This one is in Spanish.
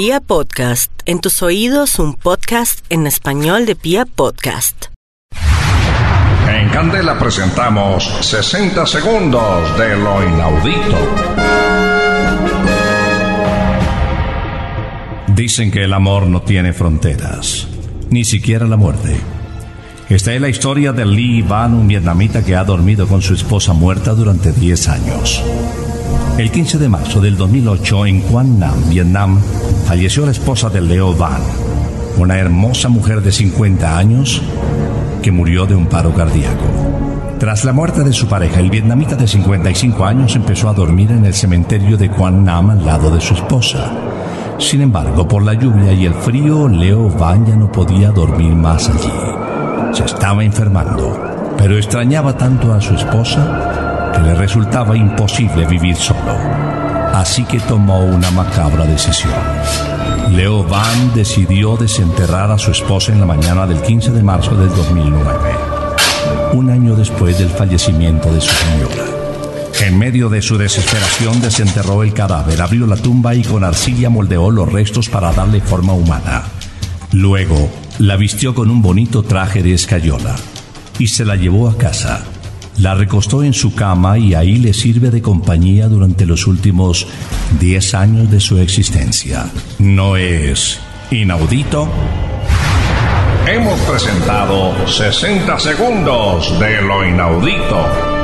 Pia Podcast, en tus oídos un podcast en español de Pia Podcast. En Candela presentamos 60 segundos de lo inaudito. Dicen que el amor no tiene fronteras, ni siquiera la muerte. Esta es la historia de Lee Van, un vietnamita que ha dormido con su esposa muerta durante 10 años. El 15 de marzo del 2008 en Quang Nam, Vietnam, falleció la esposa de Leo Van, una hermosa mujer de 50 años que murió de un paro cardíaco. Tras la muerte de su pareja, el vietnamita de 55 años empezó a dormir en el cementerio de Quang Nam al lado de su esposa. Sin embargo, por la lluvia y el frío, Leo Van ya no podía dormir más allí. Se estaba enfermando, pero extrañaba tanto a su esposa le resultaba imposible vivir solo. Así que tomó una macabra decisión. Leo Van decidió desenterrar a su esposa en la mañana del 15 de marzo del 2009, un año después del fallecimiento de su señora. En medio de su desesperación desenterró el cadáver, abrió la tumba y con arcilla moldeó los restos para darle forma humana. Luego, la vistió con un bonito traje de escayola y se la llevó a casa. La recostó en su cama y ahí le sirve de compañía durante los últimos 10 años de su existencia. ¿No es inaudito? Hemos presentado 60 segundos de lo inaudito.